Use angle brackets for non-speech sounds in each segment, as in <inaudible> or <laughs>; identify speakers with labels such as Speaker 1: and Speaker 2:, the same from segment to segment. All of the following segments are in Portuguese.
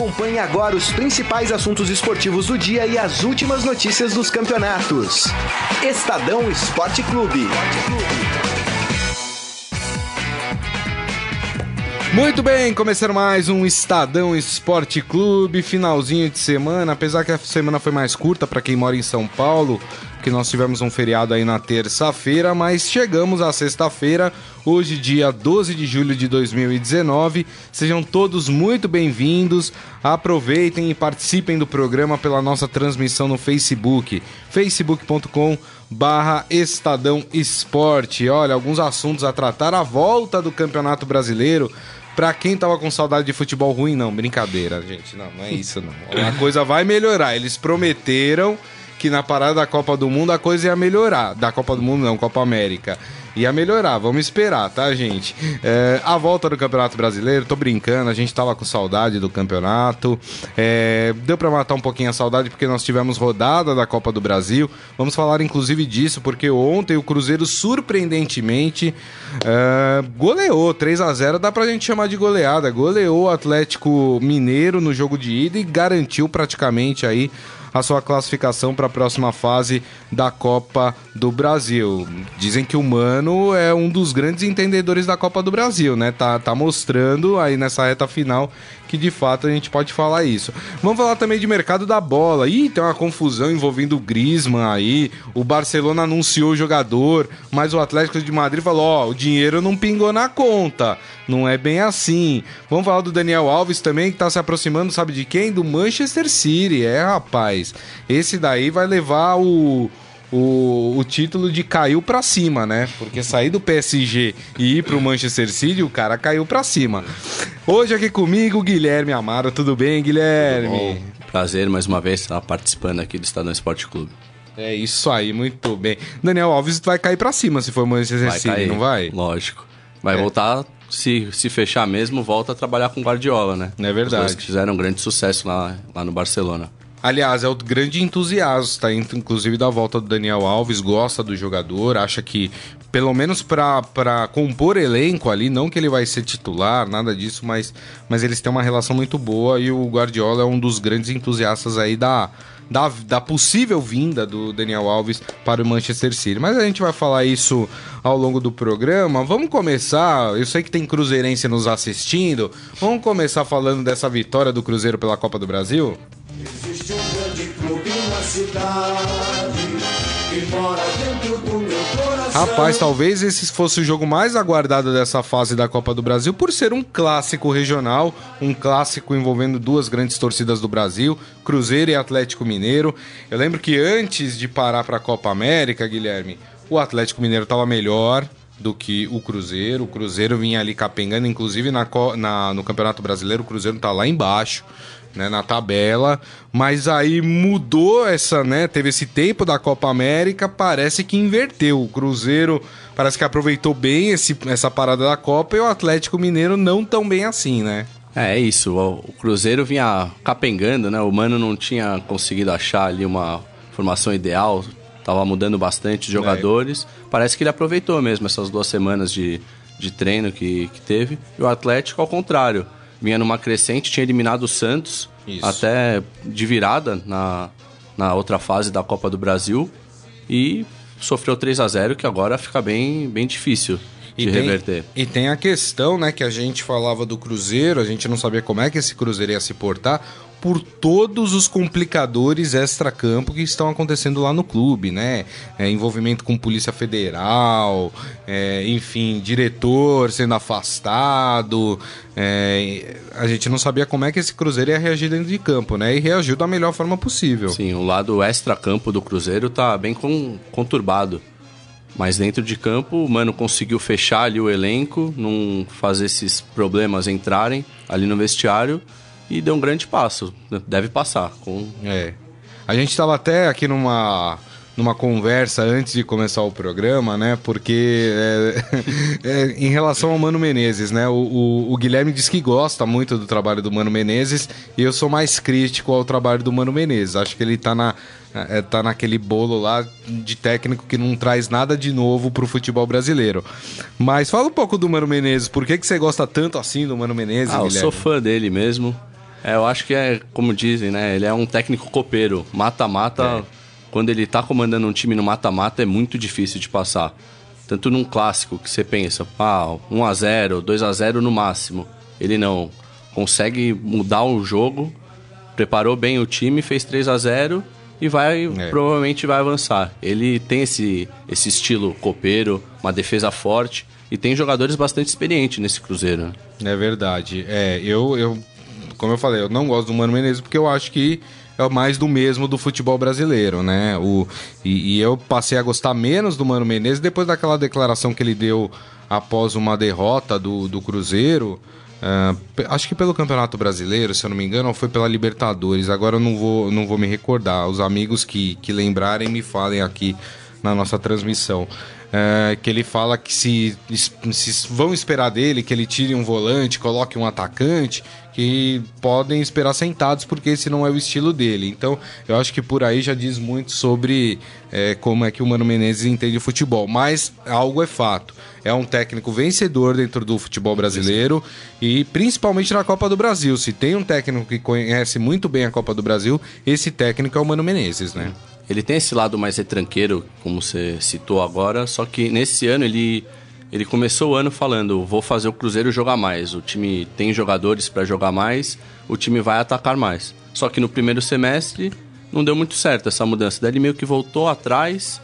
Speaker 1: Acompanhe agora os principais assuntos esportivos do dia e as últimas notícias dos campeonatos. Estadão Esporte Clube.
Speaker 2: Muito bem, começando mais um Estadão Esporte Clube, finalzinho de semana, apesar que a semana foi mais curta para quem mora em São Paulo, que nós tivemos um feriado aí na terça-feira, mas chegamos à sexta-feira, hoje dia 12 de julho de 2019. Sejam todos muito bem-vindos. Aproveitem e participem do programa pela nossa transmissão no Facebook, facebook.com barra Estadão Esporte. Olha, alguns assuntos a tratar, a volta do Campeonato Brasileiro, Pra quem tava com saudade de futebol ruim, não, brincadeira, gente. Não, não é isso, não. A coisa vai melhorar. Eles prometeram que na parada da Copa do Mundo a coisa ia melhorar. Da Copa do Mundo, não, Copa América ia melhorar. Vamos esperar, tá, gente? É, a volta do Campeonato Brasileiro, tô brincando, a gente tava com saudade do campeonato. É, deu para matar um pouquinho a saudade porque nós tivemos rodada da Copa do Brasil. Vamos falar inclusive disso, porque ontem o Cruzeiro surpreendentemente é, goleou 3 a 0 dá pra gente chamar de goleada. Goleou o Atlético Mineiro no jogo de ida e garantiu praticamente aí a sua classificação para a próxima fase da Copa do Brasil. Dizem que o Mano é um dos grandes entendedores da Copa do Brasil, né? Tá, tá mostrando aí nessa reta final que de fato a gente pode falar isso. Vamos falar também de mercado da bola. Ih, tem uma confusão envolvendo o Griezmann aí. O Barcelona anunciou o jogador, mas o Atlético de Madrid falou: ó, oh, o dinheiro não pingou na conta. Não é bem assim. Vamos falar do Daniel Alves também, que tá se aproximando, sabe de quem? Do Manchester City. É, rapaz. Esse daí vai levar o o, o título de caiu para cima, né? Porque sair do PSG e ir pro Manchester City, o cara caiu para cima. Hoje aqui comigo, Guilherme Amaro. Tudo bem, Guilherme?
Speaker 3: Tudo Prazer mais uma vez estar participando aqui do Estadão Esporte Clube.
Speaker 2: É isso aí, muito bem. Daniel Alves vai cair para cima se for Manchester vai City, cair, não vai?
Speaker 3: Lógico. Vai é. voltar, se, se fechar mesmo, volta a trabalhar com Guardiola, né?
Speaker 2: É verdade. Os
Speaker 3: que fizeram um grande sucesso lá, lá no Barcelona.
Speaker 2: Aliás, é o grande entusiasta, inclusive da volta do Daniel Alves, gosta do jogador, acha que, pelo menos para compor elenco ali, não que ele vai ser titular, nada disso, mas, mas eles têm uma relação muito boa e o Guardiola é um dos grandes entusiastas aí da, da, da possível vinda do Daniel Alves para o Manchester City. Mas a gente vai falar isso ao longo do programa. Vamos começar, eu sei que tem cruzeirense nos assistindo, vamos começar falando dessa vitória do Cruzeiro pela Copa do Brasil? Rapaz, talvez esse fosse o jogo mais aguardado dessa fase da Copa do Brasil por ser um clássico regional, um clássico envolvendo duas grandes torcidas do Brasil, Cruzeiro e Atlético Mineiro. Eu lembro que antes de parar para a Copa América, Guilherme, o Atlético Mineiro estava melhor, do que o Cruzeiro. O Cruzeiro vinha ali capengando, inclusive na, na, no Campeonato Brasileiro, o Cruzeiro está lá embaixo né, na tabela, mas aí mudou essa, né, teve esse tempo da Copa América, parece que inverteu. O Cruzeiro parece que aproveitou bem esse, essa parada da Copa e o Atlético Mineiro não tão bem assim, né?
Speaker 3: É, é isso. O Cruzeiro vinha capengando, né? O Mano não tinha conseguido achar ali uma formação ideal, tava mudando bastante os jogadores. É. Parece que ele aproveitou mesmo essas duas semanas de, de treino que, que teve. E o Atlético, ao contrário, vinha numa crescente, tinha eliminado o Santos Isso. até de virada na, na outra fase da Copa do Brasil e sofreu 3 a 0 que agora fica bem, bem difícil de e tem, reverter.
Speaker 2: E tem a questão, né, que a gente falava do Cruzeiro, a gente não sabia como é que esse Cruzeiro ia se portar por todos os complicadores extra-campo que estão acontecendo lá no clube, né? É, envolvimento com Polícia Federal, é, enfim, diretor sendo afastado. É, a gente não sabia como é que esse Cruzeiro ia reagir dentro de campo, né? E reagiu da melhor forma possível.
Speaker 3: Sim, o lado extra-campo do Cruzeiro tá bem conturbado. Mas dentro de campo, o Mano conseguiu fechar ali o elenco, não fazer esses problemas entrarem ali no vestiário e deu um grande passo. Deve passar. Com...
Speaker 2: É. A gente estava até aqui numa numa conversa antes de começar o programa, né? Porque é, <laughs> é, em relação ao Mano Menezes, né? O, o, o, Guilherme diz que gosta muito do trabalho do Mano Menezes e eu sou mais crítico ao trabalho do Mano Menezes. Acho que ele está na, é, tá naquele bolo lá de técnico que não traz nada de novo pro futebol brasileiro. Mas fala um pouco do Mano Menezes. Por que, que você gosta tanto assim do Mano Menezes,
Speaker 3: ah,
Speaker 2: Guilherme?
Speaker 3: eu sou fã dele mesmo. É, eu acho que é, como dizem, né? Ele é um técnico copeiro. Mata-mata, é. quando ele tá comandando um time no mata-mata, é muito difícil de passar. Tanto num clássico que você pensa, ah, 1x0, 2x0 no máximo. Ele não. Consegue mudar o jogo, preparou bem o time, fez 3 a 0 e vai é. provavelmente vai avançar. Ele tem esse, esse estilo copeiro, uma defesa forte e tem jogadores bastante experientes nesse Cruzeiro. Né?
Speaker 2: É verdade. É, eu, eu, como eu falei, eu não gosto do Mano Menezes porque eu acho que é mais do mesmo do futebol brasileiro, né? O, e, e eu passei a gostar menos do Mano Menezes depois daquela declaração que ele deu após uma derrota do, do Cruzeiro. Uh, acho que pelo Campeonato Brasileiro, se eu não me engano, ou foi pela Libertadores. Agora eu não vou, não vou me recordar. Os amigos que, que lembrarem me falem aqui na nossa transmissão. Uh, que ele fala que se, se vão esperar dele que ele tire um volante, coloque um atacante, que podem esperar sentados, porque esse não é o estilo dele. Então, eu acho que por aí já diz muito sobre é, como é que o Mano Menezes entende o futebol. Mas algo é fato. É um técnico vencedor dentro do futebol brasileiro e principalmente na Copa do Brasil. Se tem um técnico que conhece muito bem a Copa do Brasil, esse técnico é o Mano Menezes, né?
Speaker 3: Ele tem esse lado mais retranqueiro, como você citou agora, só que nesse ano ele ele começou o ano falando: vou fazer o Cruzeiro jogar mais. O time tem jogadores para jogar mais, o time vai atacar mais. Só que no primeiro semestre não deu muito certo essa mudança. Daí ele meio que voltou atrás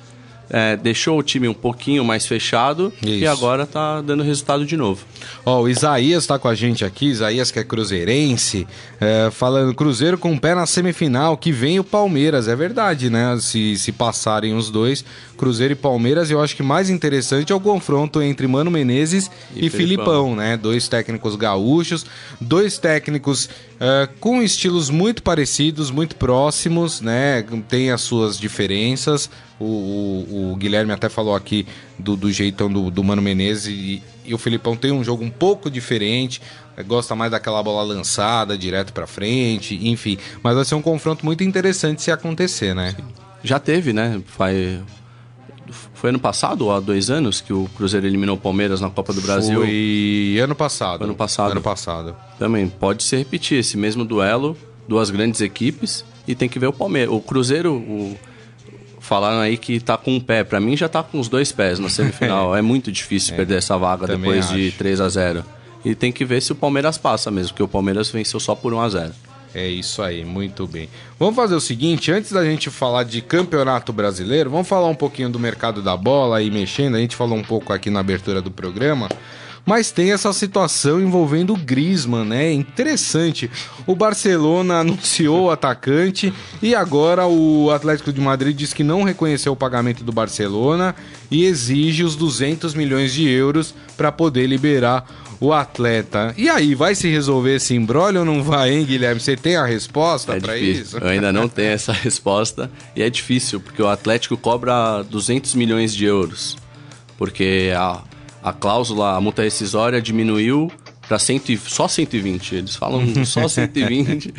Speaker 3: é, deixou o time um pouquinho mais fechado Isso. e agora tá dando resultado de novo.
Speaker 2: Ó, o Isaías tá com a gente aqui, Isaías que é cruzeirense, é, falando Cruzeiro com o pé na semifinal, que vem o Palmeiras, é verdade, né? Se, se passarem os dois, Cruzeiro e Palmeiras, eu acho que mais interessante é o confronto entre Mano Menezes e, e Filipão. Filipão, né? Dois técnicos gaúchos, dois técnicos uh, com estilos muito parecidos, muito próximos, né? Tem as suas diferenças, o, o, o Guilherme até falou aqui do, do jeitão do, do Mano Menezes e, e, o Filipão tem um jogo um pouco diferente, gosta mais daquela bola lançada, direto para frente, enfim. Mas vai ser um confronto muito interessante se acontecer, né?
Speaker 3: Já teve, né? Foi, foi ano passado ou há dois anos que o Cruzeiro eliminou o Palmeiras na Copa do Brasil?
Speaker 2: Foi ano passado.
Speaker 3: Ano passado.
Speaker 2: Ano passado.
Speaker 3: Também pode se repetir esse mesmo duelo, duas grandes equipes e tem que ver o Palmeiras. O Cruzeiro, o falaram aí que tá com um pé. Para mim já tá com os dois pés na semifinal. <laughs> é muito difícil é, perder essa vaga depois acho. de 3 a 0 E tem que ver se o Palmeiras passa mesmo, porque o Palmeiras venceu só por 1 a 0
Speaker 2: é isso aí, muito bem. Vamos fazer o seguinte, antes da gente falar de campeonato brasileiro, vamos falar um pouquinho do mercado da bola e mexendo. A gente falou um pouco aqui na abertura do programa. Mas tem essa situação envolvendo o Griezmann, né? Interessante. O Barcelona <laughs> anunciou o atacante e agora o Atlético de Madrid diz que não reconheceu o pagamento do Barcelona e exige os 200 milhões de euros para poder liberar o atleta. E aí, vai se resolver esse embrólio ou não vai, hein, Guilherme? Você tem a resposta é para isso?
Speaker 3: Eu ainda não tenho essa <laughs> resposta e é difícil, porque o Atlético cobra 200 milhões de euros. Porque a, a cláusula, a multa rescisória diminuiu para só 120. Eles falam <laughs> só 120.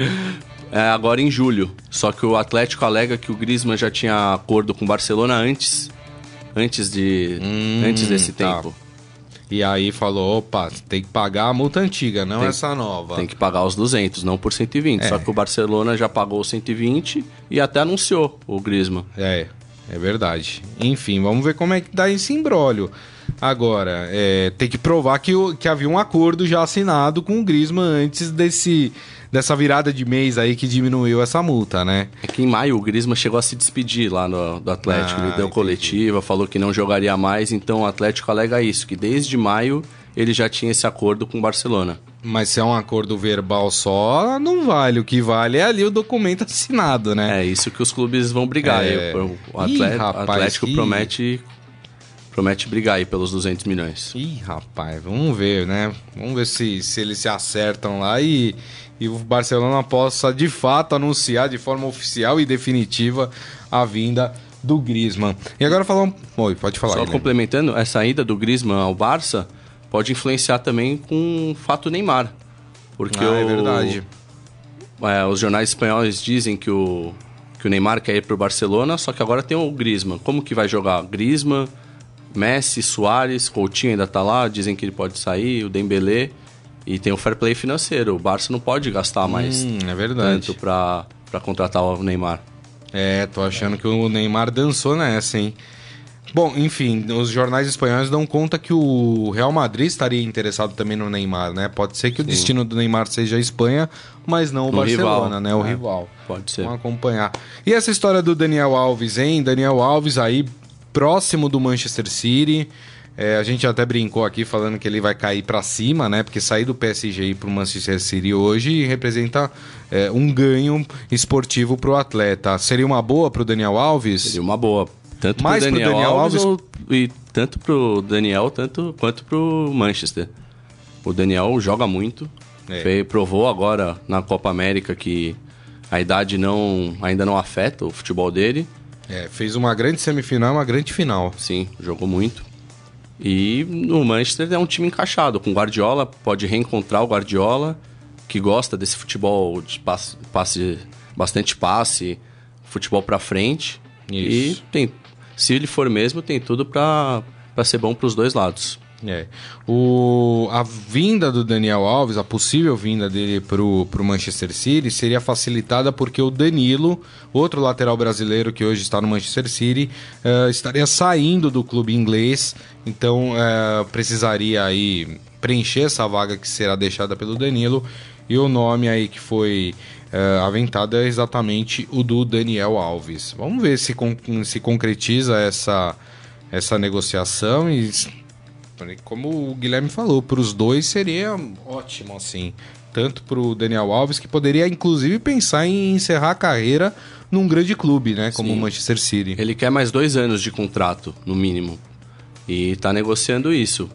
Speaker 3: é, agora em julho. Só que o Atlético alega que o Griezmann já tinha acordo com o Barcelona antes, antes de, hum, antes desse tá. tempo.
Speaker 2: E aí falou, opa, tem que pagar a multa antiga, não tem, essa nova.
Speaker 3: Tem que pagar os 200, não por 120. É. Só que o Barcelona já pagou 120 e até anunciou o Griezmann.
Speaker 2: É, é verdade. Enfim, vamos ver como é que dá esse imbróglio. Agora, é, tem que provar que, que havia um acordo já assinado com o Griezmann antes desse, dessa virada de mês aí que diminuiu essa multa, né?
Speaker 3: É que em maio o Griezmann chegou a se despedir lá no, do Atlético. Ah, ele deu entendi. coletiva, falou que não jogaria mais, então o Atlético alega isso, que desde maio ele já tinha esse acordo com o Barcelona.
Speaker 2: Mas se é um acordo verbal só, não vale. O que vale é ali o documento assinado, né?
Speaker 3: É isso que os clubes vão brigar. É... O Atlético, Ih, rapaz, Atlético que... promete promete brigar aí pelos 200 milhões.
Speaker 2: Ih, rapaz, vamos ver, né? Vamos ver se, se eles se acertam lá e, e o Barcelona possa de fato anunciar de forma oficial e definitiva a vinda do Griezmann. E agora falar um... Oi, pode falar.
Speaker 3: Só
Speaker 2: Guilherme.
Speaker 3: complementando, essa ida do Griezmann ao Barça pode influenciar também com o fato Neymar. Porque ah,
Speaker 2: é o... é verdade.
Speaker 3: É, os jornais espanhóis dizem que o, que o Neymar quer ir para o Barcelona, só que agora tem o Griezmann. Como que vai jogar? Griezmann, Messi, Soares, Coutinho ainda tá lá, dizem que ele pode sair, o Dembélé. E tem o fair play financeiro. O Barça não pode gastar mais
Speaker 2: hum, é verdade.
Speaker 3: tanto para contratar o Neymar.
Speaker 2: É, tô achando que o Neymar dançou nessa, hein? Bom, enfim, os jornais espanhóis dão conta que o Real Madrid estaria interessado também no Neymar, né? Pode ser que Sim. o destino do Neymar seja a Espanha, mas não o, Barcelona, rival. né? O é, rival.
Speaker 3: Pode ser.
Speaker 2: Vamos acompanhar. E essa história do Daniel Alves, hein? Daniel Alves aí próximo do Manchester City. É, a gente até brincou aqui falando que ele vai cair para cima, né? Porque sair do PSG para o Manchester City hoje representa é, um ganho esportivo para o atleta. Seria uma boa para o Daniel Alves?
Speaker 3: Seria uma boa. Tanto Mais pro Daniel, Daniel Alves, Alves ou, e tanto pro Daniel tanto quanto pro Manchester. O Daniel joga muito. É. provou agora na Copa América que a idade não ainda não afeta o futebol dele.
Speaker 2: É, fez uma grande semifinal uma grande final.
Speaker 3: Sim, jogou muito. E o Manchester é um time encaixado, com Guardiola, pode reencontrar o Guardiola, que gosta desse futebol de passe, passe bastante passe, futebol para frente. Isso. E tem, se ele for mesmo, tem tudo para ser bom para os dois lados.
Speaker 2: É. O, a vinda do Daniel Alves, a possível vinda dele para o Manchester City, seria facilitada porque o Danilo, outro lateral brasileiro que hoje está no Manchester City, uh, estaria saindo do clube inglês, então uh, precisaria aí preencher essa vaga que será deixada pelo Danilo. E o nome aí que foi uh, aventado é exatamente o do Daniel Alves. Vamos ver se, con se concretiza essa, essa negociação e como o Guilherme falou, para os dois seria ótimo, assim. Tanto para o Daniel Alves, que poderia inclusive pensar em encerrar a carreira num grande clube, né? Como o Manchester City.
Speaker 3: Ele quer mais dois anos de contrato, no mínimo. E está negociando isso.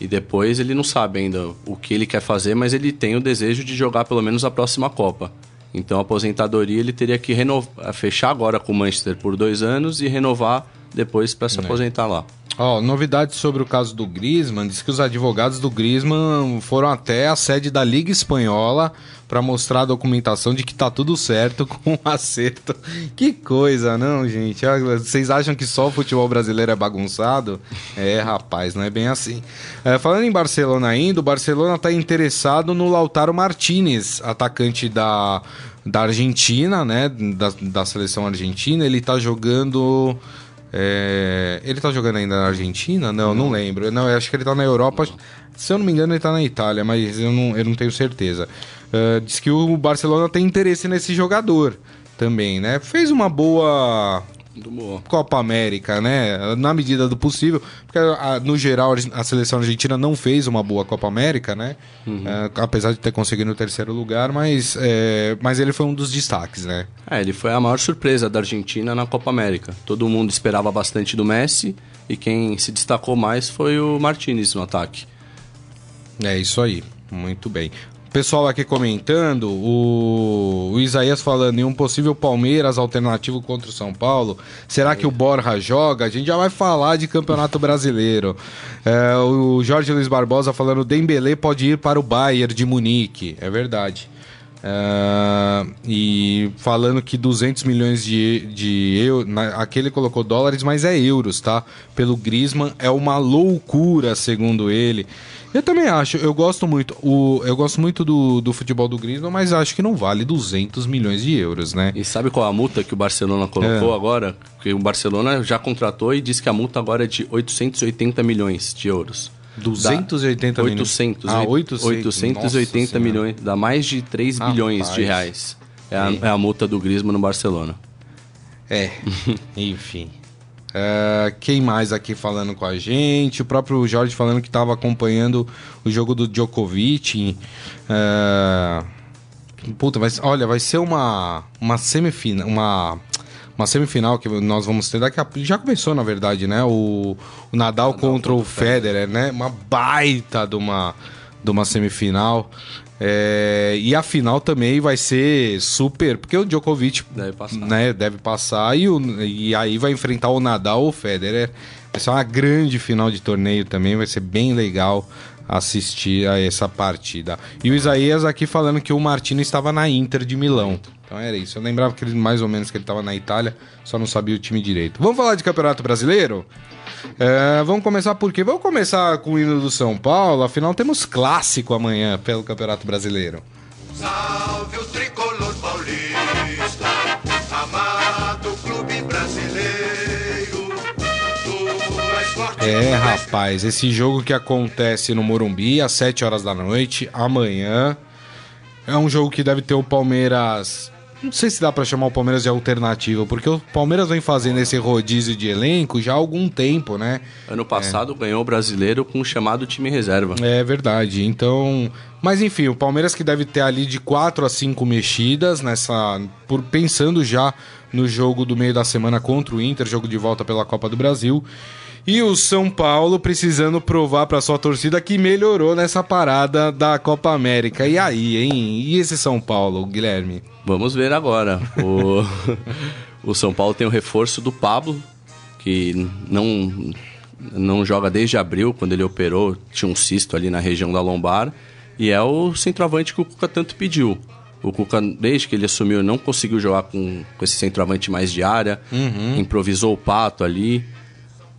Speaker 3: E depois ele não sabe ainda o que ele quer fazer, mas ele tem o desejo de jogar pelo menos a próxima Copa. Então a aposentadoria ele teria que renovar, fechar agora com o Manchester por dois anos e renovar depois para se é. aposentar lá.
Speaker 2: Ó, oh, novidades sobre o caso do Griezmann, diz que os advogados do Griezmann foram até a sede da Liga Espanhola para mostrar a documentação de que tá tudo certo <laughs> com o acerto. Que coisa, não, gente? Vocês acham que só o futebol brasileiro é bagunçado? É, rapaz, não é bem assim. É, falando em Barcelona ainda, o Barcelona tá interessado no Lautaro Martinez, atacante da, da Argentina, né? Da, da seleção argentina. Ele tá jogando é, ele tá jogando ainda na Argentina? Não, não, não lembro. Não, acho que ele tá na Europa. Se eu não me engano, ele tá na Itália, mas eu não, eu não tenho certeza. Uh, diz que o Barcelona tem interesse nesse jogador também, né? Fez uma boa Copa América, né? Na medida do possível, porque no geral a seleção argentina não fez uma boa Copa América, né? Uhum. É, apesar de ter conseguido o terceiro lugar, mas, é, mas ele foi um dos destaques, né?
Speaker 3: É, ele foi a maior surpresa da Argentina na Copa América. Todo mundo esperava bastante do Messi e quem se destacou mais foi o Martinez no ataque.
Speaker 2: É isso aí, muito bem. Pessoal aqui comentando, o, o, Isaías falando em um possível Palmeiras alternativo contra o São Paulo. Será que o Borja joga? A gente já vai falar de Campeonato Brasileiro. É, o Jorge Luiz Barbosa falando: o Dembele pode ir para o Bayern de Munique. É verdade. É, e falando que 200 milhões de, de euros. Aqui ele colocou dólares, mas é euros, tá? Pelo Grisman é uma loucura, segundo ele. Eu também acho, eu gosto muito, o, eu gosto muito do, do futebol do Griezmann, mas acho que não vale 200 milhões de euros, né?
Speaker 3: E sabe qual a multa que o Barcelona colocou é. agora? Que o Barcelona já contratou e disse que a multa agora é de 880 milhões de euros.
Speaker 2: 280
Speaker 3: milhões? 800, ah, 800 880 milhões, dá mais de 3 Rapaz. bilhões de reais. É a, é a multa do Griezmann no Barcelona.
Speaker 2: É, <laughs> enfim. Uh, quem mais aqui falando com a gente? O próprio Jorge falando que estava acompanhando o jogo do Djokovic. Uh, puta, vai, olha, vai ser uma, uma semifinal. Uma, uma semifinal que nós vamos ter daqui a Já começou, na verdade, né? O, o Nadal, Nadal contra o Federer, Federer, né? Uma baita de uma, de uma semifinal. É, e a final também vai ser super, porque o Djokovic deve passar, né, deve passar e, o, e aí vai enfrentar o Nadal ou o Federer. Vai ser uma grande final de torneio também, vai ser bem legal assistir a essa partida. E o Isaías aqui falando que o Martino estava na Inter de Milão. Então era isso. Eu lembrava que ele, mais ou menos que ele estava na Itália, só não sabia o time direito. Vamos falar de Campeonato Brasileiro? É, vamos começar por quê? Vamos começar com o hino do São Paulo, afinal temos clássico amanhã pelo Campeonato Brasileiro. Salve o tricolor paulista, amado clube brasileiro. É, rapaz, esse jogo que acontece no Morumbi às 7 horas da noite, amanhã, é um jogo que deve ter o Palmeiras não sei se dá para chamar o Palmeiras de alternativa, porque o Palmeiras vem fazendo esse rodízio de elenco já há algum tempo, né?
Speaker 3: Ano passado é. ganhou o brasileiro com o chamado time reserva.
Speaker 2: É verdade. Então. Mas enfim, o Palmeiras que deve ter ali de 4 a 5 mexidas nessa. Por, pensando já no jogo do meio da semana contra o Inter, jogo de volta pela Copa do Brasil. E o São Paulo precisando provar para sua torcida que melhorou nessa parada da Copa América. E aí, hein? E esse São Paulo, Guilherme?
Speaker 3: Vamos ver agora. O, <laughs> o São Paulo tem o reforço do Pablo, que não, não joga desde abril, quando ele operou, tinha um cisto ali na região da lombar. E é o centroavante que o Cuca tanto pediu. O Cuca, desde que ele assumiu, não conseguiu jogar com, com esse centroavante mais de área. Uhum. Improvisou o Pato ali.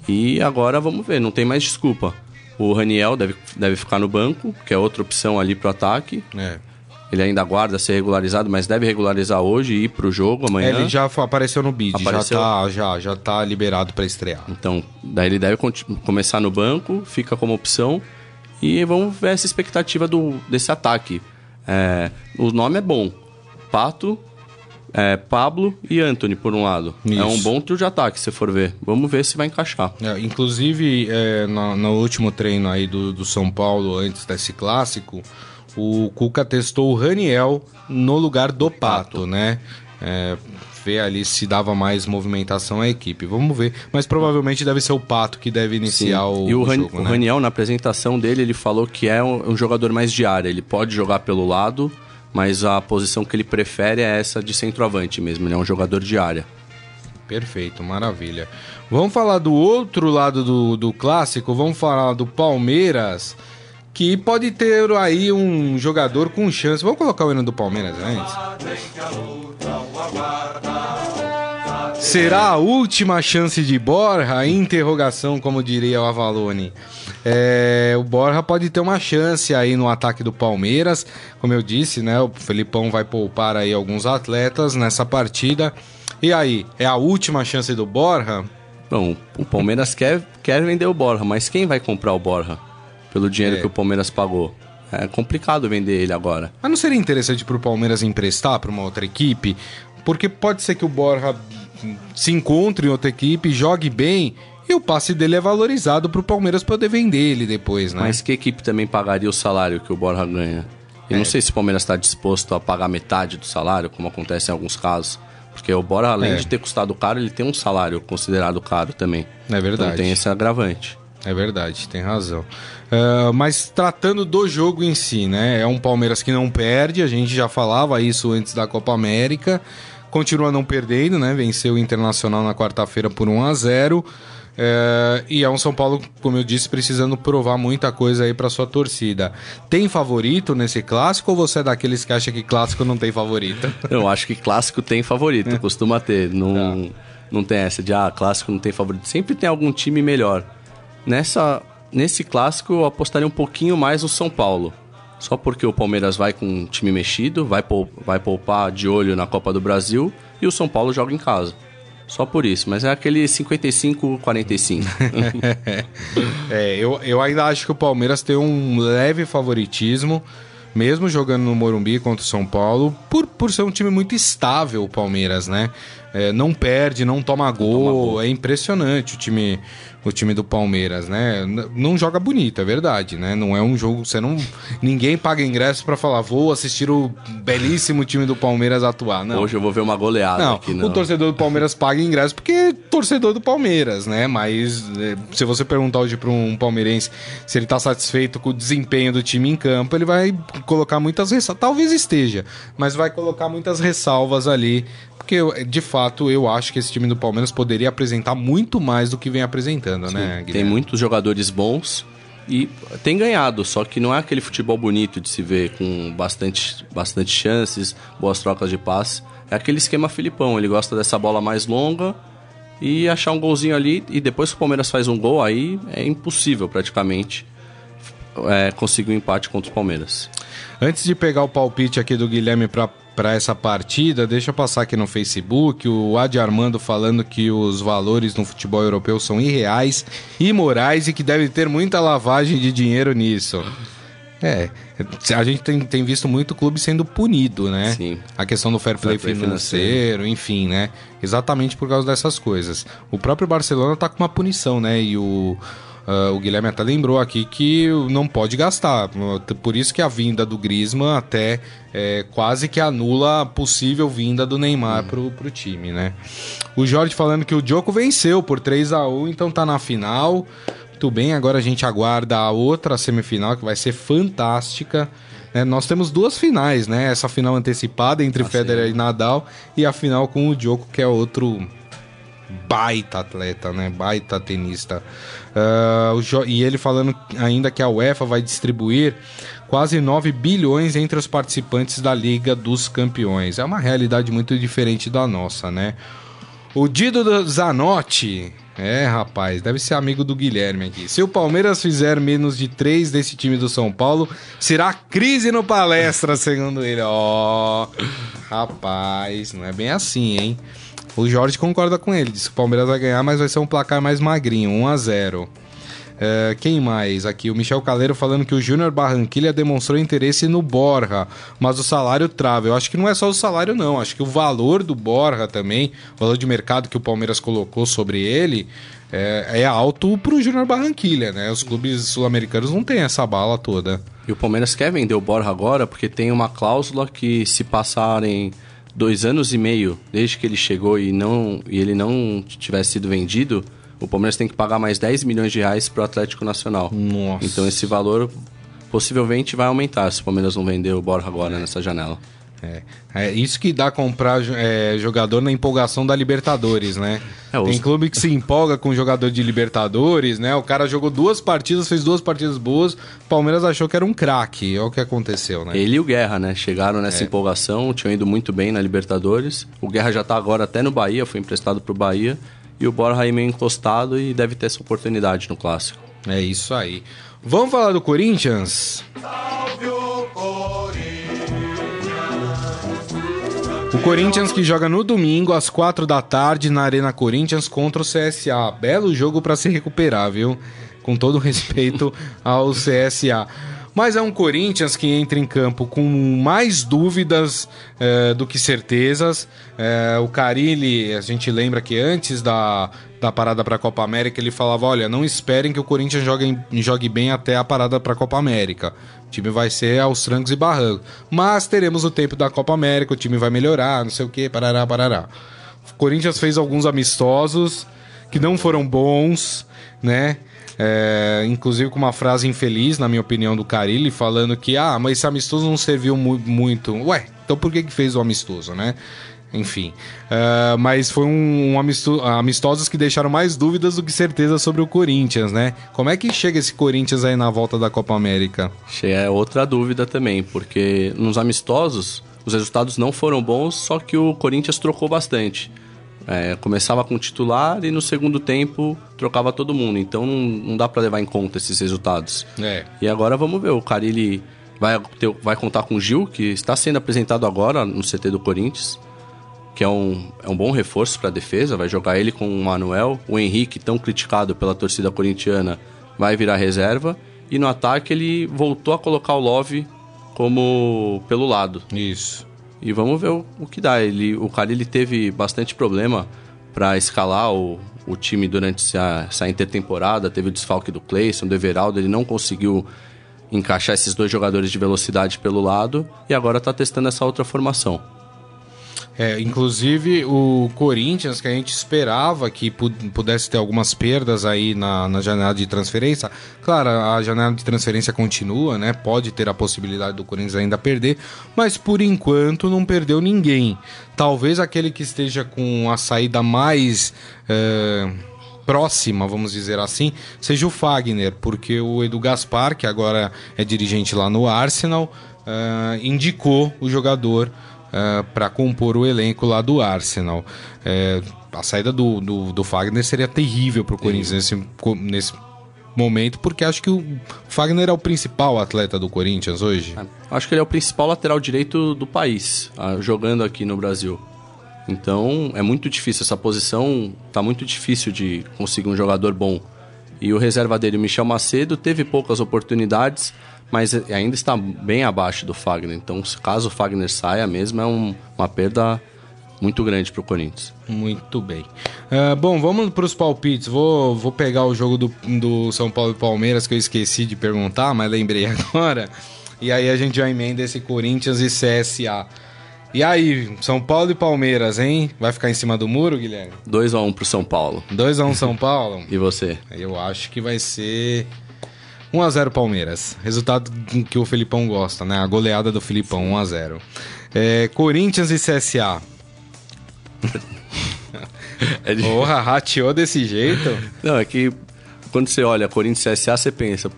Speaker 3: E agora vamos ver, não tem mais desculpa. O Raniel deve, deve ficar no banco, que é outra opção ali pro ataque. É. Ele ainda aguarda ser regularizado, mas deve regularizar hoje e ir pro jogo amanhã. É,
Speaker 2: ele já apareceu no bid, apareceu... já, tá, já, já tá liberado para estrear.
Speaker 3: Então, daí ele deve começar no banco, fica como opção. E vamos ver essa expectativa do, desse ataque. É, o nome é bom. Pato, é, Pablo e Anthony, por um lado. Isso. É um bom trio de ataque, se for ver. Vamos ver se vai encaixar.
Speaker 2: É, inclusive, é, no, no, último treino aí do, do São Paulo, antes desse clássico, o Cuca testou o Raniel no lugar do Pato, Pato. né? É, ver ali se dava mais movimentação à equipe. Vamos ver. Mas provavelmente deve ser o Pato que deve iniciar Sim. o,
Speaker 3: e o,
Speaker 2: o jogo,
Speaker 3: o né? Raniel, na apresentação dele, ele falou que é um, um jogador mais de área. Ele pode jogar pelo lado mas a posição que ele prefere é essa de centroavante mesmo, ele é um jogador de área.
Speaker 2: Perfeito, maravilha. Vamos falar do outro lado do, do clássico, vamos falar do Palmeiras, que pode ter aí um jogador com chance. Vamos colocar o hino do Palmeiras antes? Será a última chance de Borja? Interrogação, como diria o Avalone. É, o Borja pode ter uma chance aí no ataque do Palmeiras. Como eu disse, né? O Felipão vai poupar aí alguns atletas nessa partida. E aí, é a última chance do Borja?
Speaker 3: Bom, o Palmeiras quer, quer vender o Borja, mas quem vai comprar o Borja? Pelo dinheiro é. que o Palmeiras pagou. É complicado vender ele agora.
Speaker 2: Mas não seria interessante para o Palmeiras emprestar para uma outra equipe? Porque pode ser que o Borja se encontre em outra equipe, jogue bem e o passe dele é valorizado para o Palmeiras poder vender ele depois, né?
Speaker 3: Mas que equipe também pagaria o salário que o Borja ganha? Eu é. não sei se o Palmeiras está disposto a pagar metade do salário, como acontece em alguns casos. Porque o Borja, além é. de ter custado caro, ele tem um salário considerado caro também.
Speaker 2: É verdade.
Speaker 3: Então tem esse agravante.
Speaker 2: É verdade, tem razão. Uh, mas tratando do jogo em si, né? É um Palmeiras que não perde, a gente já falava isso antes da Copa América. Continua não perdendo, né? Venceu o Internacional na quarta-feira por 1 a 0 é, e é um São Paulo, como eu disse, precisando provar muita coisa aí para sua torcida. Tem favorito nesse clássico ou você é daqueles que acha que clássico não tem favorito? <laughs>
Speaker 3: Eu acho que clássico tem favorito, costuma ter. Não, tá. não tem essa de, ah, clássico não tem favorito. Sempre tem algum time melhor. Nessa, nesse clássico eu apostaria um pouquinho mais no São Paulo. Só porque o Palmeiras vai com um time mexido, vai, vai poupar de olho na Copa do Brasil e o São Paulo joga em casa. Só por isso, mas é aquele 55-45. <laughs>
Speaker 2: é, eu, eu ainda acho que o Palmeiras tem um leve favoritismo, mesmo jogando no Morumbi contra o São Paulo, por, por ser um time muito estável, o Palmeiras, né? É, não perde, não toma gol, não toma gol. É impressionante o time o time do Palmeiras, né? Não joga bonito, é verdade, né? Não é um jogo, você não ninguém paga ingresso para falar vou assistir o belíssimo time do Palmeiras atuar, não.
Speaker 3: Hoje eu vou ver uma goleada
Speaker 2: não,
Speaker 3: aqui, não.
Speaker 2: O torcedor do Palmeiras paga ingresso porque é torcedor do Palmeiras, né? Mas é, se você perguntar hoje para um palmeirense se ele tá satisfeito com o desempenho do time em campo, ele vai colocar muitas ressalvas, talvez esteja, mas vai colocar muitas ressalvas ali porque, de fato, eu acho que esse time do Palmeiras poderia apresentar muito mais do que vem apresentando, Sim, né,
Speaker 3: Guilherme? Tem muitos jogadores bons E tem ganhado, só que não é aquele futebol bonito de se ver, com bastante, bastante chances, boas trocas de passe. É aquele esquema Filipão, ele gosta dessa bola mais longa e achar um golzinho ali. E depois que o Palmeiras faz um gol, aí é impossível praticamente é, conseguir um empate contra o Palmeiras.
Speaker 2: Antes de pegar o palpite aqui do Guilherme para essa partida, deixa eu passar aqui no Facebook o Adi Armando falando que os valores no futebol europeu são irreais, imorais e que deve ter muita lavagem de dinheiro nisso. É, a gente tem, tem visto muito clube sendo punido, né?
Speaker 3: Sim.
Speaker 2: A questão do fair play, fair play financeiro, financeiro, enfim, né? Exatamente por causa dessas coisas. O próprio Barcelona tá com uma punição, né? E o Uh, o Guilherme até lembrou aqui que não pode gastar. Por isso que a vinda do Griezmann até é, quase que anula a possível vinda do Neymar hum. pro, pro time, né? O Jorge falando que o Djoko venceu por 3 a 1 então tá na final. Muito bem, agora a gente aguarda a outra semifinal que vai ser fantástica. É, nós temos duas finais, né? Essa final antecipada entre ah, Federer sim. e Nadal e a final com o Djoko, que é outro baita atleta, né? Baita tenista. Uh, e ele falando ainda que a UEFA vai distribuir quase 9 bilhões entre os participantes da Liga dos Campeões. É uma realidade muito diferente da nossa, né? O Dido Zanotti. É, rapaz, deve ser amigo do Guilherme aqui. Se o Palmeiras fizer menos de 3 desse time do São Paulo, será crise no palestra, <laughs> segundo ele. Ó, oh, rapaz, não é bem assim, hein? O Jorge concorda com ele, diz que o Palmeiras vai ganhar, mas vai ser um placar mais magrinho, 1 a 0 é, quem mais? Aqui, o Michel Caleiro falando que o Júnior Barranquilha demonstrou interesse no Borja, mas o salário trava. Eu acho que não é só o salário, não. Acho que o valor do Borja também, o valor de mercado que o Palmeiras colocou sobre ele, é, é alto pro Júnior Barranquilha, né? Os clubes sul-americanos não têm essa bala toda.
Speaker 3: E o Palmeiras quer vender o Borja agora porque tem uma cláusula que se passarem dois anos e meio desde que ele chegou e, não, e ele não tivesse sido vendido, o Palmeiras tem que pagar mais 10 milhões de reais para o Atlético Nacional.
Speaker 2: Nossa.
Speaker 3: Então esse valor possivelmente vai aumentar se o Palmeiras não vender o Borja agora nessa janela.
Speaker 2: É, é isso que dá comprar é, jogador na empolgação da Libertadores, né? É, os... Tem clube que se empolga com jogador de Libertadores, né? O cara jogou duas partidas, fez duas partidas boas, o Palmeiras achou que era um craque. É o que aconteceu, né?
Speaker 3: Ele e o Guerra, né? Chegaram nessa é. empolgação, tinham ido muito bem na Libertadores. O Guerra já tá agora até no Bahia, foi emprestado pro Bahia. E o Borja aí meio encostado e deve ter essa oportunidade no Clássico.
Speaker 2: É isso aí. Vamos falar do Corinthians? Salve o Corinthians! O Corinthians que joga no domingo às quatro da tarde na Arena Corinthians contra o CSA. Belo jogo para se recuperar, viu? Com todo respeito <laughs> ao CSA. Mas é um Corinthians que entra em campo com mais dúvidas é, do que certezas. É, o Carilli, a gente lembra que antes da, da parada para a Copa América, ele falava: olha, não esperem que o Corinthians jogue, jogue bem até a parada para a Copa América. O time vai ser aos trancos e barrancos. Mas teremos o tempo da Copa América, o time vai melhorar, não sei o que, parará, parará. O Corinthians fez alguns amistosos que não foram bons, né? É, inclusive com uma frase infeliz, na minha opinião, do Carilli, falando que, ah, mas esse amistoso não serviu mu muito. Ué, então por que, que fez o amistoso, né? Enfim. Uh, mas foi um, um amisto amistosos que deixaram mais dúvidas do que certeza sobre o Corinthians, né? Como é que chega esse Corinthians aí na volta da Copa América?
Speaker 3: É outra dúvida também, porque nos amistosos os resultados não foram bons, só que o Corinthians trocou bastante. É, começava com o titular e no segundo tempo trocava todo mundo. Então não, não dá para levar em conta esses resultados.
Speaker 2: É.
Speaker 3: E agora vamos ver. O Carilli vai, ter, vai contar com o Gil, que está sendo apresentado agora no CT do Corinthians que é um, é um bom reforço para a defesa, vai jogar ele com o Manuel. O Henrique, tão criticado pela torcida corintiana, vai virar reserva. E no ataque ele voltou a colocar o Love como pelo lado.
Speaker 2: Isso.
Speaker 3: E vamos ver o, o que dá. Ele, o cara ele teve bastante problema para escalar o, o time durante essa, essa intertemporada. Teve o desfalque do Clayson, do Everaldo, ele não conseguiu encaixar esses dois jogadores de velocidade pelo lado e agora está testando essa outra formação.
Speaker 2: É, inclusive o Corinthians, que a gente esperava que pudesse ter algumas perdas aí na, na janela de transferência. Claro, a janela de transferência continua, né? Pode ter a possibilidade do Corinthians ainda perder, mas por enquanto não perdeu ninguém. Talvez aquele que esteja com a saída mais. É próxima, vamos dizer assim, seja o Fagner, porque o Edu Gaspar, que agora é dirigente lá no Arsenal, uh, indicou o jogador uh, para compor o elenco lá do Arsenal. É, a saída do, do, do, Fagner seria terrível para o Corinthians nesse, nesse momento, porque acho que o Fagner é o principal atleta do Corinthians hoje. É,
Speaker 3: acho que ele é o principal lateral direito do país, jogando aqui no Brasil. Então é muito difícil, essa posição tá muito difícil de conseguir um jogador bom. E o reserva dele, Michel Macedo, teve poucas oportunidades, mas ainda está bem abaixo do Fagner. Então, caso o Fagner saia mesmo, é um, uma perda muito grande para o Corinthians.
Speaker 2: Muito bem. Uh, bom, vamos para os palpites. Vou, vou pegar o jogo do, do São Paulo e Palmeiras que eu esqueci de perguntar, mas lembrei <laughs> agora. E aí a gente já emenda esse Corinthians e CSA. E aí, São Paulo e Palmeiras, hein? Vai ficar em cima do muro, Guilherme?
Speaker 3: 2x1 um pro São Paulo.
Speaker 2: 2x1 um São Paulo? <laughs>
Speaker 3: e você?
Speaker 2: Eu acho que vai ser 1x0 Palmeiras. Resultado que o Filipão gosta, né? A goleada do Filipão, 1x0. É, Corinthians e CSA. <laughs> é de... Porra, rateou desse jeito?
Speaker 3: Não, é que quando você olha Corinthians e CSA, você pensa,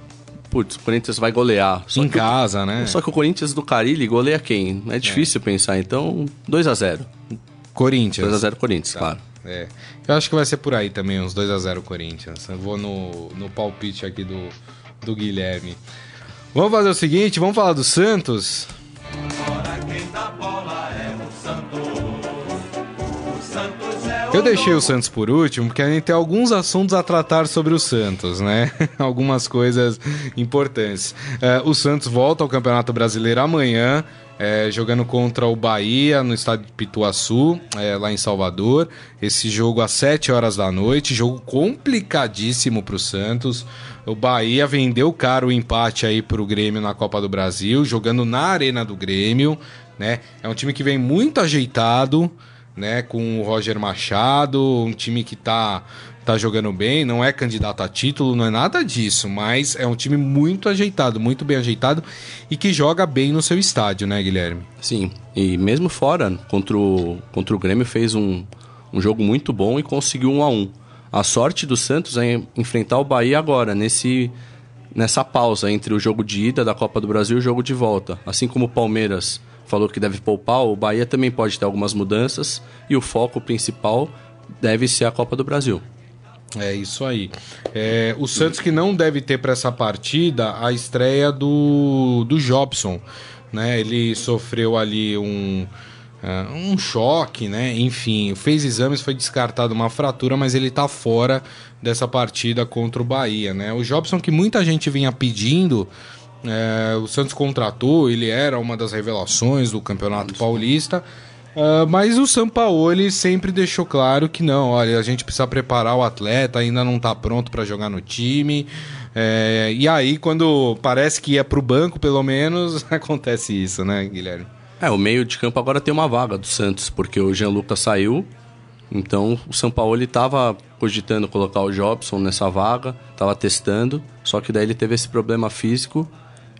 Speaker 3: putz, o Corinthians vai golear.
Speaker 2: Só em casa,
Speaker 3: o,
Speaker 2: né?
Speaker 3: Só que o Corinthians do Carilli goleia quem? É difícil é. pensar, então 2 a 0
Speaker 2: Corinthians.
Speaker 3: 2 a 0 Corinthians, tá. claro.
Speaker 2: É. Eu acho que vai ser por aí também, uns 2 a 0 Corinthians. Eu vou no, no palpite aqui do, do Guilherme. Vamos fazer o seguinte, vamos falar do Santos? Eu deixei o Santos por último porque a gente tem alguns assuntos a tratar sobre o Santos, né? <laughs> Algumas coisas importantes. É, o Santos volta ao Campeonato Brasileiro amanhã. É, jogando contra o Bahia no estádio de Pituaçu, é, lá em Salvador. Esse jogo às 7 horas da noite, jogo complicadíssimo para o Santos. O Bahia vendeu caro o empate aí para o Grêmio na Copa do Brasil, jogando na Arena do Grêmio. Né? É um time que vem muito ajeitado né, com o Roger Machado, um time que tá, tá jogando bem, não é candidato a título, não é nada disso, mas é um time muito ajeitado, muito bem ajeitado e que joga bem no seu estádio, né, Guilherme?
Speaker 3: Sim, e mesmo fora, contra o, contra o Grêmio, fez um, um jogo muito bom e conseguiu um a um. A sorte do Santos é enfrentar o Bahia agora, nesse, nessa pausa entre o jogo de ida da Copa do Brasil e o jogo de volta. Assim como o Palmeiras falou que deve poupar, o Bahia também pode ter algumas mudanças e o foco principal deve ser a Copa do Brasil.
Speaker 2: É isso aí. É, o Santos que não deve ter para essa partida a estreia do, do Jobson. Né? Ele sofreu ali um, uh, um choque, né? Enfim, fez exames, foi descartado uma fratura, mas ele está fora dessa partida contra o Bahia. Né? O Jobson que muita gente vinha pedindo é, o Santos contratou, ele era uma das revelações do Campeonato Paulista. Uh, mas o Sampaoli sempre deixou claro que não, olha, a gente precisa preparar o atleta, ainda não está pronto para jogar no time. É, e aí, quando parece que ia para o banco, pelo menos, <laughs> acontece isso, né, Guilherme?
Speaker 3: É, o meio de campo agora tem uma vaga do Santos, porque o Jean Lucas saiu, então o Sampaoli estava cogitando colocar o Jobson nessa vaga, estava testando, só que daí ele teve esse problema físico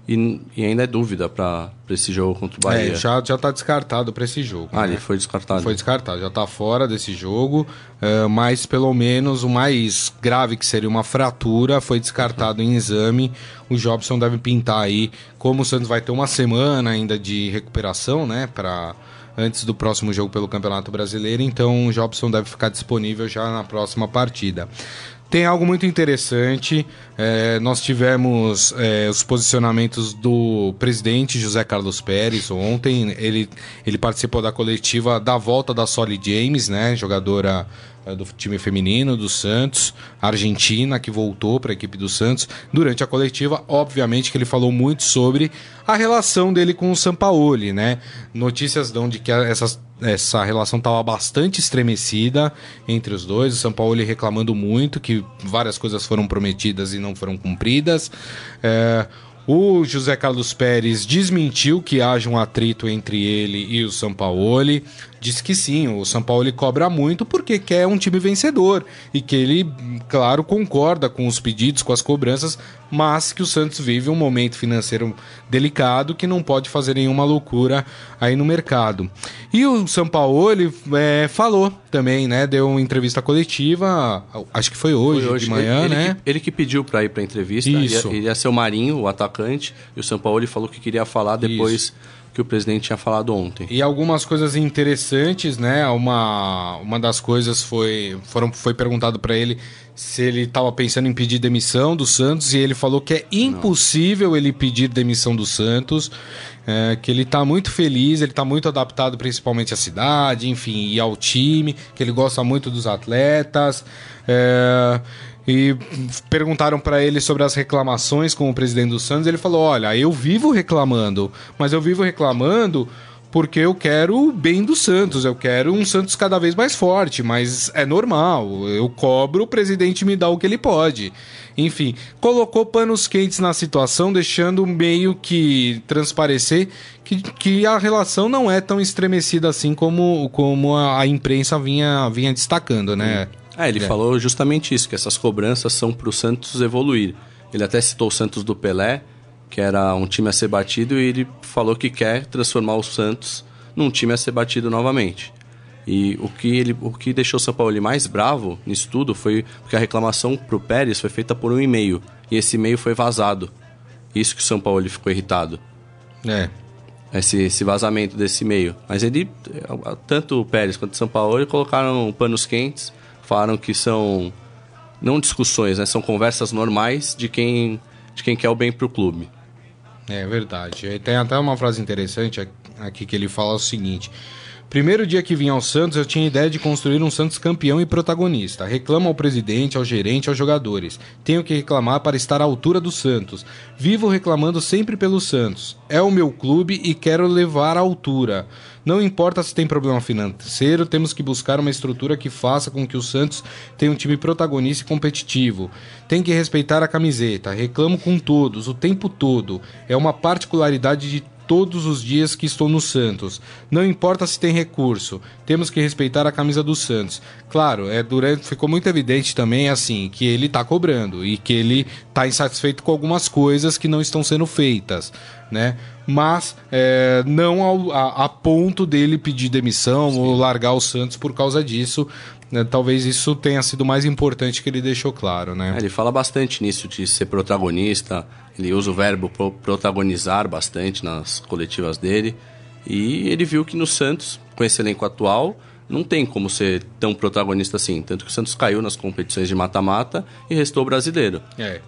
Speaker 3: e, e ainda é dúvida para esse jogo contra o Bahia.
Speaker 2: É, já, já tá descartado para esse jogo.
Speaker 3: Ah, né? ele foi descartado.
Speaker 2: Foi descartado, já tá fora desse jogo, uh, mas pelo menos o mais grave, que seria uma fratura, foi descartado uhum. em exame. O Jobson deve pintar aí, como o Santos vai ter uma semana ainda de recuperação, né, para antes do próximo jogo pelo Campeonato Brasileiro, então o Jobson deve ficar disponível já na próxima partida. Tem algo muito interessante. É, nós tivemos é, os posicionamentos do presidente José Carlos Pérez ontem. Ele, ele participou da coletiva da volta da Solly James, né, jogadora é, do time feminino do Santos, Argentina, que voltou para a equipe do Santos. Durante a coletiva, obviamente que ele falou muito sobre a relação dele com o Sampaoli, né? Notícias dão de que essas essa relação estava bastante estremecida entre os dois. O São Paulo reclamando muito que várias coisas foram prometidas e não foram cumpridas. É, o José Carlos Pérez desmentiu que haja um atrito entre ele e o Sampaoli. Diz que sim, o Sampaoli cobra muito porque quer um time vencedor e que ele, claro, concorda com os pedidos, com as cobranças, mas que o Santos vive um momento financeiro delicado que não pode fazer nenhuma loucura aí no mercado. E o São Paulo ele é, falou também, né? Deu uma entrevista coletiva, acho que foi hoje, foi hoje. de manhã,
Speaker 3: ele,
Speaker 2: né?
Speaker 3: Ele que, ele que pediu para ir para entrevista. Isso. Ia, ia ser o Marinho, o atacante, e o São Paulo falou que queria falar depois. Isso que o presidente tinha falado ontem.
Speaker 2: E algumas coisas interessantes, né? Uma, uma das coisas foi, foram, foi perguntado para ele se ele estava pensando em pedir demissão do Santos e ele falou que é impossível Não. ele pedir demissão do Santos, é, que ele está muito feliz, ele está muito adaptado principalmente à cidade, enfim, e ao time, que ele gosta muito dos atletas. É, e perguntaram para ele sobre as reclamações com o presidente do Santos. Ele falou: Olha, eu vivo reclamando, mas eu vivo reclamando porque eu quero o bem do Santos, eu quero um Santos cada vez mais forte, mas é normal, eu cobro, o presidente me dá o que ele pode. Enfim, colocou panos quentes na situação, deixando meio que transparecer que, que a relação não é tão estremecida assim como, como a, a imprensa vinha, vinha destacando, né?
Speaker 3: Hum. É, ele é. falou justamente isso, que essas cobranças são para o Santos evoluir. Ele até citou o Santos do Pelé, que era um time a ser batido, e ele falou que quer transformar o Santos num time a ser batido novamente. E o que, ele, o que deixou o São Paulo mais bravo nisso tudo foi porque a reclamação para o Pérez foi feita por um e-mail, e esse e-mail foi vazado. Isso que o São Paulo ficou irritado.
Speaker 2: É.
Speaker 3: Esse, esse vazamento desse e-mail. Mas ele, tanto o Pérez quanto o São Paulo, colocaram panos quentes falaram que são não discussões, né? São conversas normais de quem de quem quer o bem para o clube.
Speaker 2: É verdade. Tem até uma frase interessante aqui que ele fala o seguinte: Primeiro dia que vim ao Santos, eu tinha ideia de construir um Santos campeão e protagonista. Reclamo ao presidente, ao gerente, aos jogadores. Tenho que reclamar para estar à altura do Santos. Vivo reclamando sempre pelo Santos. É o meu clube e quero levar à altura. Não importa se tem problema financeiro, temos que buscar uma estrutura que faça com que o Santos tenha um time protagonista e competitivo. Tem que respeitar a camiseta. Reclamo com todos, o tempo todo. É uma particularidade de todos os dias que estou no Santos. Não importa se tem recurso, temos que respeitar a camisa do Santos. Claro, é durante ficou muito evidente também assim que ele está cobrando e que ele está insatisfeito com algumas coisas que não estão sendo feitas, né? Mas é, não ao, a, a, ponto dele pedir demissão Sim. ou largar o Santos por causa disso. Né? Talvez isso tenha sido mais importante que ele deixou claro, né?
Speaker 3: É, ele fala bastante nisso de ser protagonista ele usa o verbo protagonizar bastante nas coletivas dele. E ele viu que no Santos, com esse elenco atual, não tem como ser tão protagonista assim. Tanto que o Santos caiu nas competições de mata-mata e restou brasileiro.
Speaker 2: É.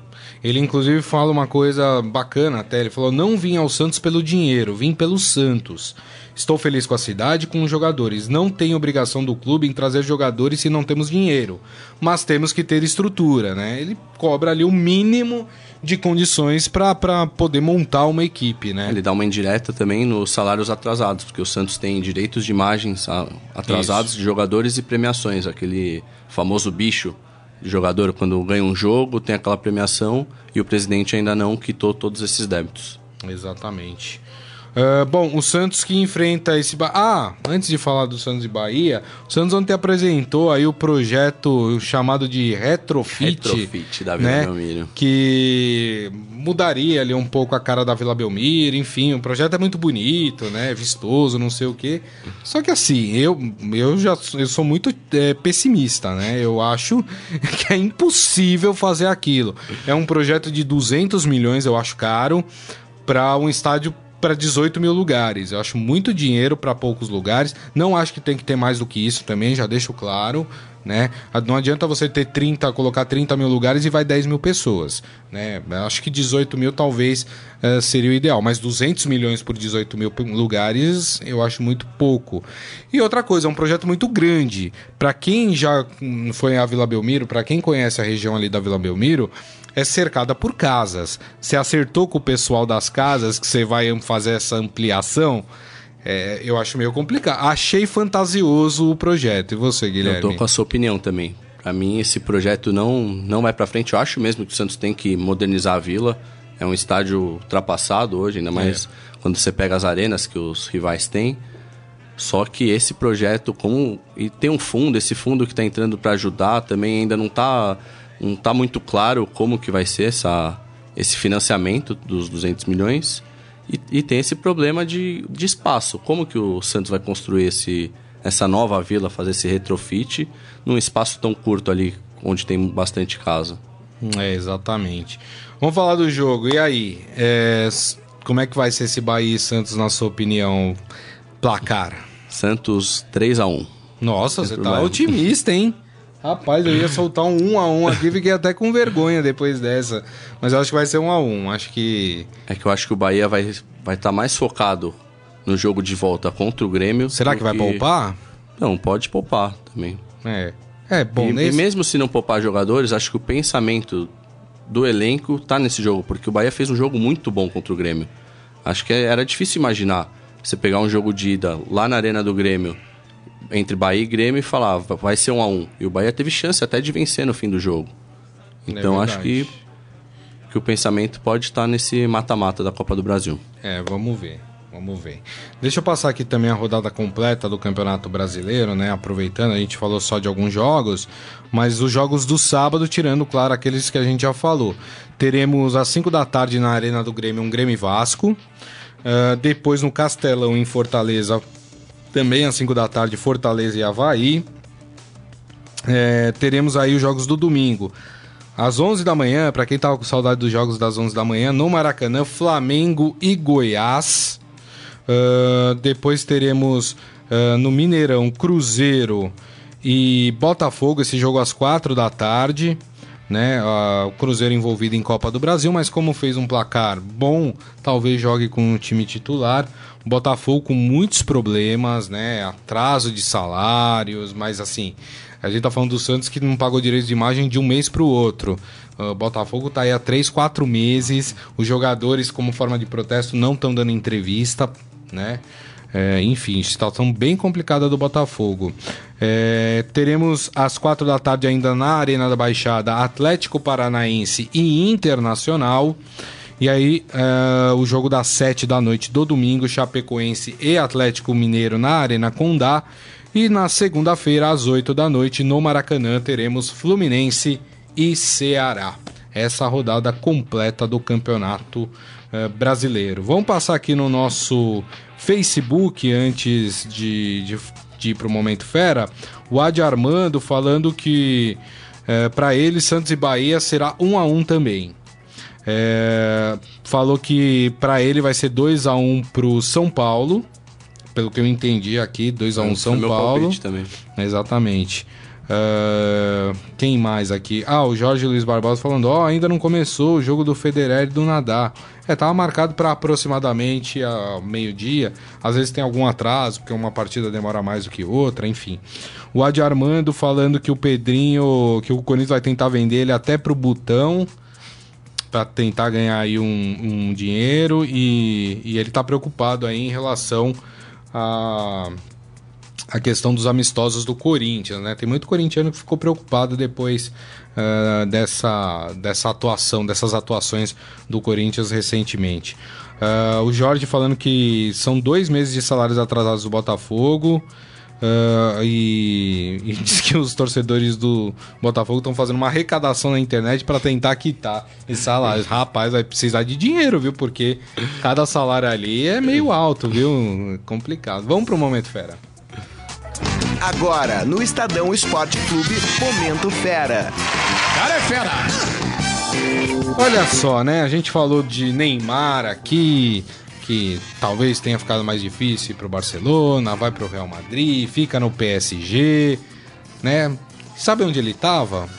Speaker 2: Ele inclusive fala uma coisa bacana até. Ele falou: não vim ao Santos pelo dinheiro, vim pelo Santos. Estou feliz com a cidade, com os jogadores. Não tem obrigação do clube em trazer jogadores se não temos dinheiro. Mas temos que ter estrutura, né? Ele cobra ali o mínimo de condições para poder montar uma equipe, né?
Speaker 3: Ele dá uma indireta também nos salários atrasados, porque o Santos tem direitos de imagens atrasados Isso. de jogadores e premiações, aquele famoso bicho jogador quando ganha um jogo, tem aquela premiação e o presidente ainda não quitou todos esses débitos.
Speaker 2: Exatamente. Uh, bom, o Santos que enfrenta esse. Ba... Ah, antes de falar do Santos e Bahia, o Santos ontem apresentou aí o projeto chamado de Retrofit.
Speaker 3: Retrofit da Vila né? Belmiro.
Speaker 2: Que mudaria ali um pouco a cara da Vila Belmiro, enfim, o projeto é muito bonito, né? Vistoso, não sei o quê. Só que assim, eu, eu já eu sou muito é, pessimista, né? Eu acho <laughs> que é impossível fazer aquilo. É um projeto de 200 milhões, eu acho caro, para um estádio para 18 mil lugares. Eu acho muito dinheiro para poucos lugares. Não acho que tem que ter mais do que isso também, já deixo claro. Né? Não adianta você ter 30, colocar 30 mil lugares e vai 10 mil pessoas. Né? Acho que 18 mil talvez uh, seria o ideal, mas 200 milhões por 18 mil lugares eu acho muito pouco. E outra coisa, é um projeto muito grande. Para quem já foi à Vila Belmiro, para quem conhece a região ali da Vila Belmiro, é cercada por casas. Você acertou com o pessoal das casas que você vai fazer essa ampliação? É, eu acho meio complicado. Achei fantasioso o projeto. E você, Guilherme?
Speaker 3: Eu tô com a sua opinião também. Para mim, esse projeto não, não vai para frente. Eu acho mesmo que o Santos tem que modernizar a vila. É um estádio ultrapassado hoje, ainda mais é. quando você pega as arenas que os rivais têm. Só que esse projeto, como. E tem um fundo, esse fundo que está entrando para ajudar também ainda não está não está muito claro como que vai ser essa esse financiamento dos 200 milhões e, e tem esse problema de, de espaço. Como que o Santos vai construir esse, essa nova vila, fazer esse retrofit num espaço tão curto ali, onde tem bastante casa?
Speaker 2: É, exatamente. Vamos falar do jogo. E aí? É, como é que vai ser esse Bahia e Santos, na sua opinião? Placar.
Speaker 3: Santos 3 a 1
Speaker 2: Nossa, você tá otimista, hein? <laughs> Rapaz, eu ia soltar um 1 a 1 aqui, fiquei até com vergonha depois dessa. Mas eu acho que vai ser 1 a 1 Acho que.
Speaker 3: É que eu acho que o Bahia vai estar vai tá mais focado no jogo de volta contra o Grêmio.
Speaker 2: Será que vai poupar?
Speaker 3: Não, pode poupar também.
Speaker 2: É. É, bom,
Speaker 3: e, nesse... e mesmo se não poupar jogadores, acho que o pensamento do elenco tá nesse jogo, porque o Bahia fez um jogo muito bom contra o Grêmio. Acho que era difícil imaginar você pegar um jogo de ida lá na Arena do Grêmio entre Bahia e Grêmio e falar, vai ser um a um. E o Bahia teve chance até de vencer no fim do jogo. Então é acho que, que o pensamento pode estar nesse mata-mata da Copa do Brasil.
Speaker 2: É, vamos ver. Vamos ver. Deixa eu passar aqui também a rodada completa do Campeonato Brasileiro, né? Aproveitando, a gente falou só de alguns jogos, mas os jogos do sábado, tirando, claro, aqueles que a gente já falou. Teremos às 5 da tarde na Arena do Grêmio um Grêmio Vasco. Uh, depois no Castelão, em Fortaleza, também às 5 da tarde, Fortaleza e Havaí. É, teremos aí os jogos do domingo. Às 11 da manhã, para quem tava com saudade dos jogos das 11 da manhã, no Maracanã, Flamengo e Goiás. Uh, depois teremos uh, no Mineirão, Cruzeiro e Botafogo, esse jogo às 4 da tarde né? o Cruzeiro envolvido em Copa do Brasil, mas como fez um placar bom, talvez jogue com o time titular. O Botafogo com muitos problemas, né? Atraso de salários, mas assim, a gente tá falando do Santos que não pagou direito de imagem de um mês para o outro. O Botafogo tá aí há três, quatro meses. Os jogadores, como forma de protesto, não estão dando entrevista, né? É, enfim, situação bem complicada do Botafogo. É, teremos às quatro da tarde ainda na Arena da Baixada Atlético Paranaense e Internacional. E aí, é, o jogo das sete da noite do domingo, Chapecoense e Atlético Mineiro na Arena Condá. E na segunda-feira, às oito da noite, no Maracanã, teremos Fluminense e Ceará. Essa rodada completa do Campeonato é, Brasileiro. Vamos passar aqui no nosso Facebook, antes de, de, de ir para o Momento Fera, o Adi Armando falando que é, para ele Santos e Bahia será um a um também. É, falou que para ele vai ser 2 a 1 um pro São Paulo, pelo que eu entendi aqui, 2 a 1 um São Paulo.
Speaker 3: Também.
Speaker 2: Exatamente. Uh, quem mais aqui? Ah, o Jorge Luiz Barbosa falando: Ó, oh, ainda não começou o jogo do Federer e do Nadar. É, tava marcado para aproximadamente a meio-dia. Às vezes tem algum atraso, porque uma partida demora mais do que outra, enfim. O Adi Armando falando que o Pedrinho, que o Corinthians vai tentar vender ele até pro Butão para tentar ganhar aí um, um dinheiro e, e, ele tá preocupado aí em relação a a questão dos amistosos do Corinthians, né? Tem muito corintiano que ficou preocupado depois uh, dessa, dessa atuação, dessas atuações do Corinthians recentemente. Uh, o Jorge falando que são dois meses de salários atrasados do Botafogo. Uh, e, e, <laughs> diz que os torcedores do Botafogo estão fazendo uma arrecadação na internet para tentar quitar esses salários. Rapaz, vai precisar de dinheiro, viu? Porque cada salário ali é meio alto, viu? Complicado. Vamos para o Momento Fera.
Speaker 1: Agora, no Estadão Esporte Clube, Momento Fera.
Speaker 2: Cara é fera! Olha só, né? A gente falou de Neymar aqui, que talvez tenha ficado mais difícil para o Barcelona, vai para o Real Madrid, fica no PSG, né? Sabe onde ele estava?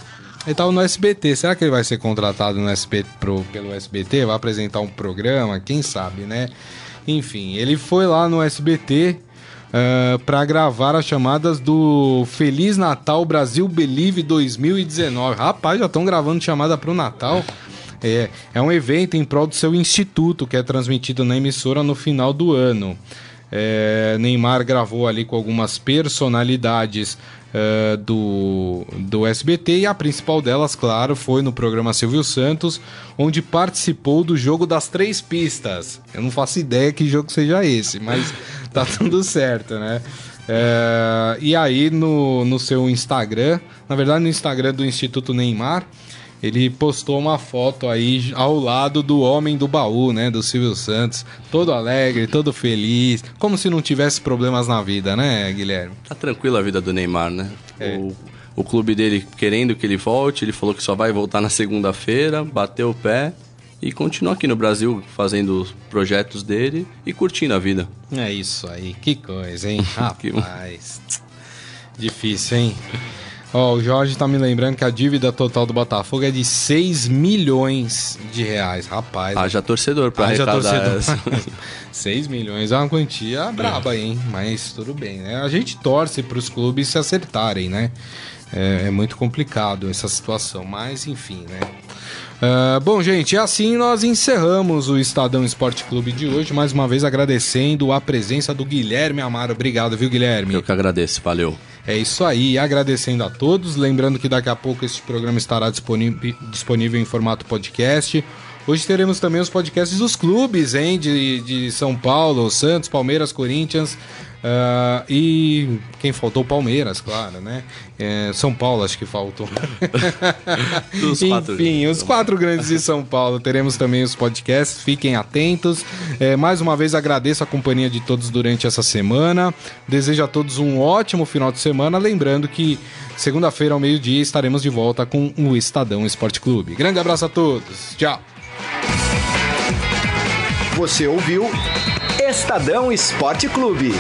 Speaker 2: Ele estava no SBT. Será que ele vai ser contratado no SBT, pro, pelo SBT? Vai apresentar um programa? Quem sabe, né? Enfim, ele foi lá no SBT uh, eh, para gravar as chamadas do Feliz Natal Brasil Believe 2019. Rapaz, já estão gravando chamada para o Natal. É, é um evento em prol do seu instituto que é transmitido na emissora no final do ano. É, Neymar gravou ali com algumas personalidades uh, do, do SBT e a principal delas, claro, foi no programa Silvio Santos, onde participou do jogo das três pistas. Eu não faço ideia que jogo seja esse, mas <laughs> tá tudo certo, né? É, e aí no, no seu Instagram, na verdade no Instagram do Instituto Neymar, ele postou uma foto aí ao lado do homem do baú, né? Do Silvio Santos. Todo alegre, todo feliz. Como se não tivesse problemas na vida, né, Guilherme?
Speaker 3: Tá tranquila a vida do Neymar, né?
Speaker 2: É.
Speaker 3: O, o clube dele querendo que ele volte, ele falou que só vai voltar na segunda-feira, bateu o pé e continua aqui no Brasil fazendo os projetos dele e curtindo a vida.
Speaker 2: É isso aí, que coisa, hein? <laughs>
Speaker 3: Que-
Speaker 2: Rapaz. Difícil, hein? Ó, o Jorge tá me lembrando que a dívida total do Botafogo é de 6 milhões de reais. Rapaz.
Speaker 3: Haja torcedor pra
Speaker 2: Haja
Speaker 3: arrecadar
Speaker 2: torcedor.
Speaker 3: essa. <laughs>
Speaker 2: 6 milhões é uma quantia braba, hein? Mas tudo bem, né? A gente torce pros clubes se acertarem, né? É, é muito complicado essa situação, mas enfim, né? Ah, bom, gente, assim nós encerramos o Estadão Esporte Clube de hoje. Mais uma vez agradecendo a presença do Guilherme Amaro. Obrigado, viu, Guilherme?
Speaker 3: Eu que agradeço, valeu.
Speaker 2: É isso aí, agradecendo a todos. Lembrando que daqui a pouco este programa estará disponível, em formato podcast. Hoje teremos também os podcasts dos clubes, hein? De, de São Paulo, Santos, Palmeiras, Corinthians. Ah, e quem faltou? Palmeiras, claro, né? É, São Paulo, acho que faltou. <laughs>
Speaker 3: Dos quatro.
Speaker 2: Enfim, os quatro grandes de São Paulo. Teremos também os podcasts, fiquem atentos. É, mais uma vez agradeço a companhia de todos durante essa semana. Desejo a todos um ótimo final de semana. Lembrando que segunda-feira ao meio-dia estaremos de volta com o Estadão Esporte Clube. Grande abraço a todos. Tchau.
Speaker 1: Você ouviu Estadão Esporte Clube.